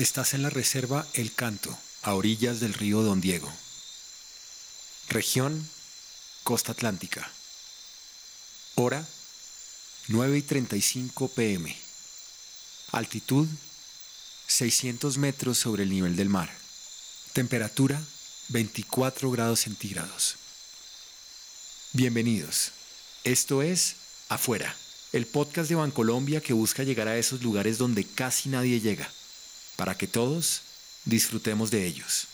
Estás en la reserva El Canto, a orillas del río Don Diego. Región, Costa Atlántica. Hora, 9 y 35 pm. Altitud, 600 metros sobre el nivel del mar. Temperatura, 24 grados centígrados. Bienvenidos. Esto es Afuera, el podcast de Bancolombia que busca llegar a esos lugares donde casi nadie llega, para que todos disfrutemos de ellos.